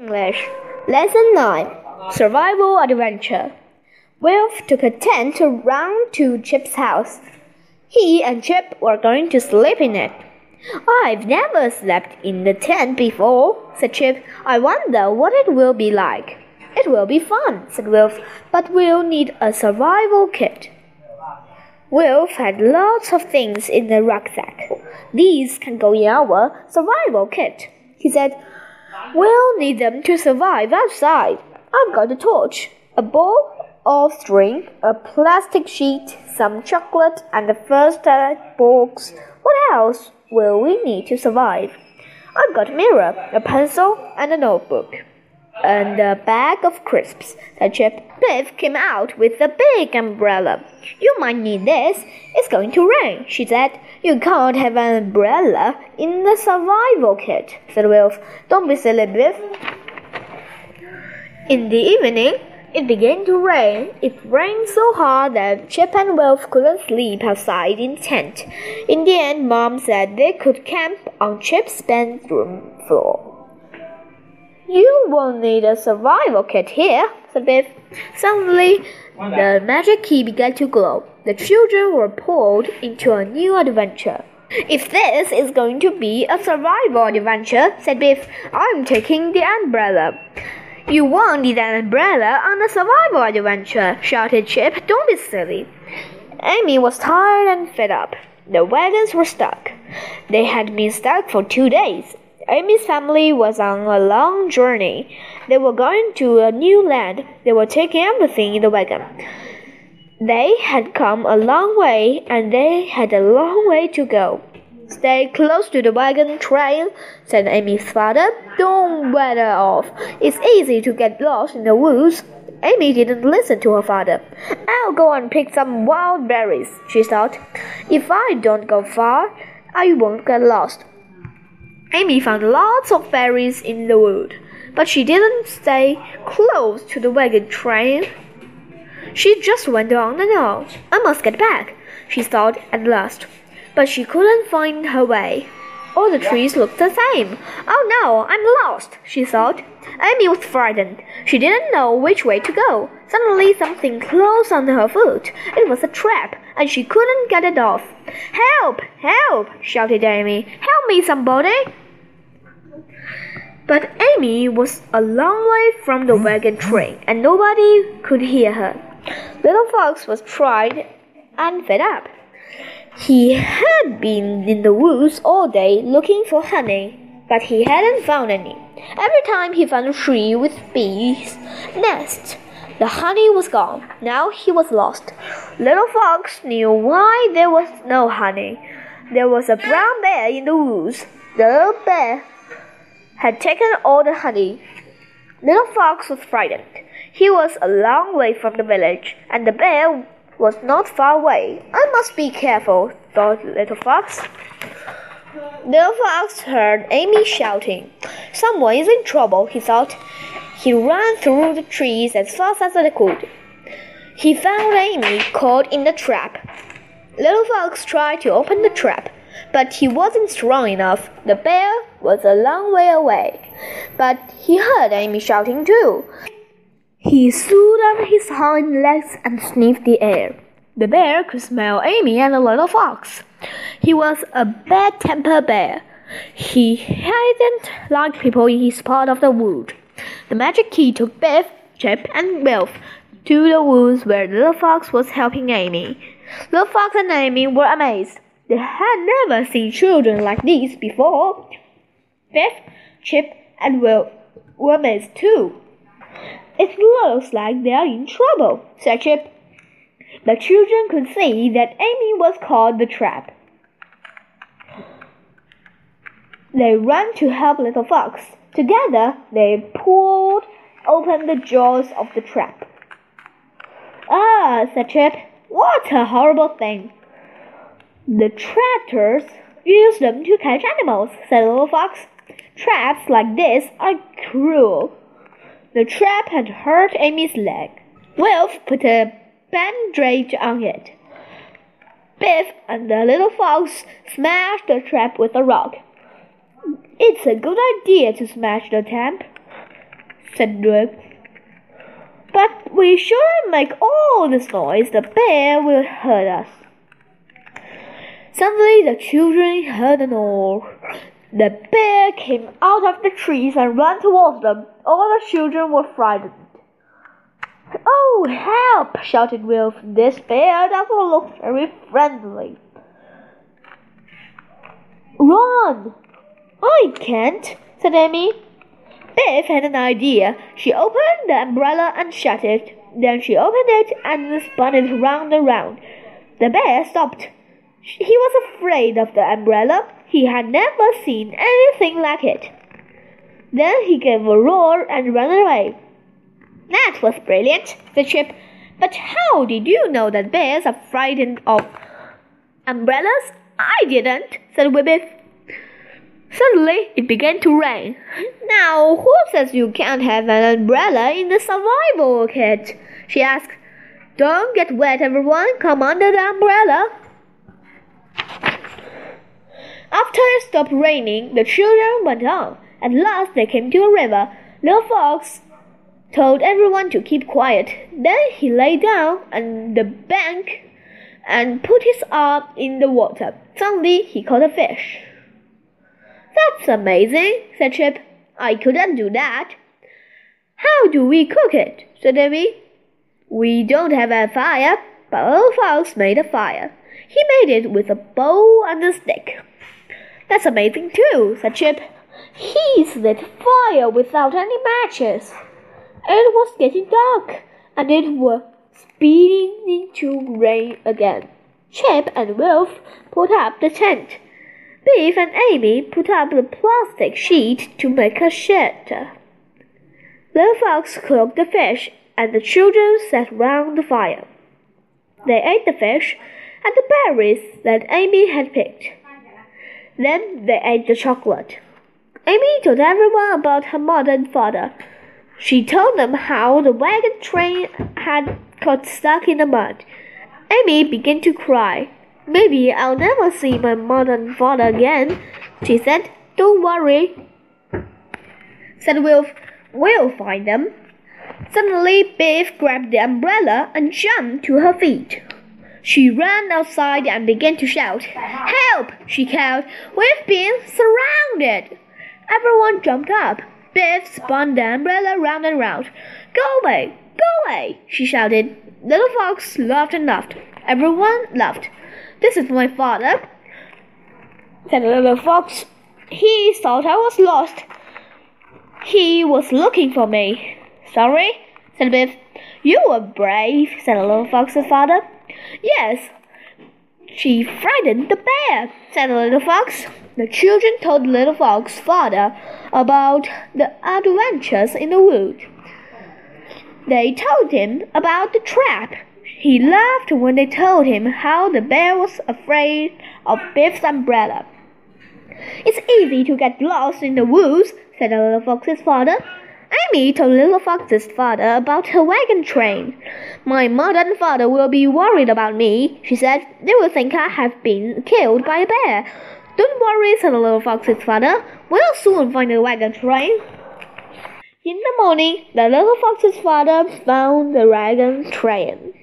English. Lesson 9 Survival Adventure. Wilf took a tent run to Chip's house. He and Chip were going to sleep in it. I've never slept in the tent before, said Chip. I wonder what it will be like. It will be fun, said Wilf, but we'll need a survival kit. Wilf had lots of things in the rucksack. These can go in our survival kit, he said. We'll need them to survive outside. I've got a torch, a ball of string, a plastic sheet, some chocolate, and a first aid box. What else will we need to survive? I've got a mirror, a pencil, and a notebook. And a bag of crisps, said Chip. Biff came out with a big umbrella. You might need this. It's going to rain, she said. You can't have an umbrella in the survival kit, said Wilf. Don't be silly, Biff. In the evening, it began to rain. It rained so hard that Chip and Wilf couldn't sleep outside in the tent. In the end, Mom said they could camp on Chip's bedroom floor. You won't need a survival kit here, said Biff. Suddenly, the magic key began to glow. The children were pulled into a new adventure. If this is going to be a survival adventure, said Biff, I'm taking the umbrella. You won't need an umbrella on a survival adventure, shouted Chip. Don't be silly. Amy was tired and fed up. The wagons were stuck. They had been stuck for two days. Amy's family was on a long journey. They were going to a new land. They were taking everything in the wagon. They had come a long way and they had a long way to go. Stay close to the wagon train, said Amy's father. Don't wander off. It's easy to get lost in the woods. Amy didn't listen to her father. I'll go and pick some wild berries, she thought. If I don't go far, I won't get lost. Amy found lots of berries in the wood, but she didn't stay close to the wagon train. She just went on and on. I must get back, she thought at last. But she couldn't find her way. All the trees looked the same. Oh no, I'm lost, she thought. Amy was frightened. She didn't know which way to go. Suddenly, something closed on her foot. It was a trap, and she couldn't get it off. Help! Help! shouted Amy. Help me, somebody! But Amy was a long way from the wagon train, and nobody could hear her. Little Fox was tired and fed up. He had been in the woods all day looking for honey, but he hadn't found any. Every time he found a tree with bees' nests, the honey was gone. Now he was lost. Little Fox knew why there was no honey. There was a brown bear in the woods. The little bear had taken all the honey. Little Fox was frightened. He was a long way from the village, and the bear was not far away. I must be careful, thought Little Fox. Little Fox heard Amy shouting. Someone is in trouble, he thought. He ran through the trees as fast as he could. He found Amy caught in the trap. Little Fox tried to open the trap, but he wasn't strong enough. The bear was a long way away, but he heard Amy shouting too. He stood on his hind legs and sniffed the air. The bear could smell Amy and the little fox. He was a bad tempered bear. He hadn't liked people in his part of the wood. The magic key took Biff, Chip, and Wilf to the woods where the Little Fox was helping Amy. Little Fox and Amy were amazed. They had never seen children like these before. Biff, Chip, and Wilf were amazed too. It looks like they are in trouble, said Chip. The children could see that Amy was caught the trap. They ran to help Little Fox. Together, they pulled open the jaws of the trap. Ah, said Chip, what a horrible thing. The trappers use them to catch animals, said Little Fox. Traps like this are cruel. The trap had hurt Amy's leg. Wilf put a bandage on it. Biff and the little fox smashed the trap with a rock. It's a good idea to smash the trap, said Wilf. But we shouldn't make all this noise. The bear will hurt us. Suddenly the children heard an roar. The bear came out of the trees and ran towards them. All the children were frightened. Oh, help! shouted Wilf. This bear doesn't look very friendly. Run! I can't, said Amy. Biff had an idea. She opened the umbrella and shut it. Then she opened it and spun it round and round. The bear stopped. He was afraid of the umbrella. He had never seen anything like it. Then he gave a roar and ran away. That was brilliant, said Chip. But how did you know that bears are frightened of umbrellas? I didn't, said Wibbit. Suddenly, it began to rain. Now, who says you can't have an umbrella in the survival kit? She asked. Don't get wet, everyone. Come under the umbrella. After it stopped raining, the children went on. At last, they came to a river. Little Fox told everyone to keep quiet. Then he lay down on the bank and put his arm in the water. Suddenly, he caught a fish. That's amazing, said Chip. I couldn't do that. How do we cook it? said Amy. We don't have a fire, but Little Fox made a fire. He made it with a bowl and a stick. That's amazing too, said Chip. He lit fire without any matches. It was getting dark, and it was speeding into rain again. Chip and Wilf put up the tent. Biff and Amy put up the plastic sheet to make a shelter. The fox cooked the fish, and the children sat round the fire. They ate the fish and the berries that Amy had picked. Then they ate the chocolate. Amy told everyone about her mother and father. She told them how the wagon train had got stuck in the mud. Amy began to cry. Maybe I'll never see my mother and father again, she said. Don't worry, said Wilf. We'll find them. Suddenly, Biff grabbed the umbrella and jumped to her feet. She ran outside and began to shout. Help! she called. We've been surrounded. Everyone jumped up. Biff spun the umbrella round and round. Go away! Go away! she shouted. Little Fox laughed and laughed. Everyone laughed. This is my father, said little fox. He thought I was lost. He was looking for me. Sorry, said Biff. You were brave, said little fox's father. Yes, she frightened the bear, said the little fox. The children told the little fox's father about the adventures in the wood. They told him about the trap he laughed when they told him how the bear was afraid of Biff's umbrella. It's easy to get lost in the woods, said the little fox's father. Amy told little fox's father about her wagon train. My mother and father will be worried about me, she said. They will think I have been killed by a bear. Don't worry, said little fox's father. We'll soon find the wagon train. In the morning, the little fox's father found the wagon train.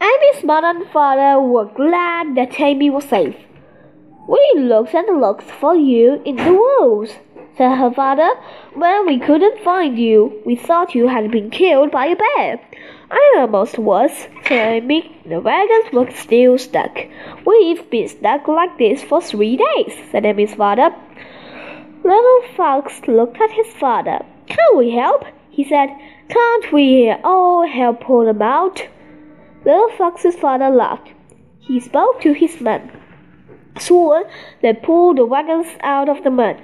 Amy's mother and father were glad that Amy was safe. We looked and looked for you in the woods, said her father. When we couldn't find you, we thought you had been killed by a bear. I almost was, said Amy. The wagons were still stuck. We've been stuck like this for three days, said Amy's father. Little Fox looked at his father. Can't we help? he said. Can't we all help pull them out? Little Fox's father laughed. He spoke to his men. Soon they pulled the wagons out of the mud.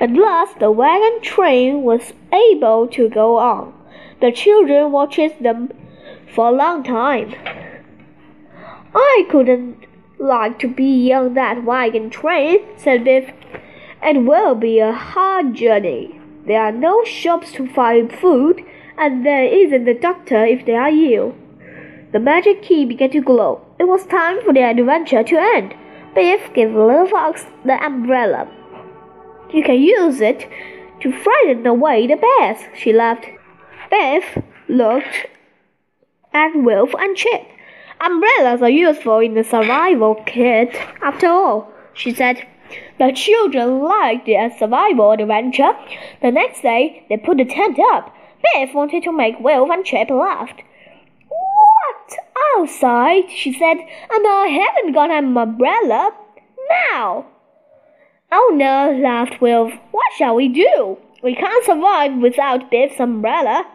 At last the wagon train was able to go on. The children watched them for a long time. I couldn't like to be on that wagon train, said Biff. It will be a hard journey. There are no shops to find food, and there isn't a doctor if they are ill. The magic key began to glow. It was time for the adventure to end. Biff gave Little Fox the umbrella. You can use it to frighten away the bears, she laughed. Biff looked at Wilf and Chip. Umbrellas are useful in the survival kit, after all, she said. The children liked the survival adventure. The next day, they put the tent up. Biff wanted to make Wilf and Chip laugh. What? Outside, she said, and I haven't got an umbrella. Now. Oh no, laughed Wilf. What shall we do? We can't survive without Biff's umbrella.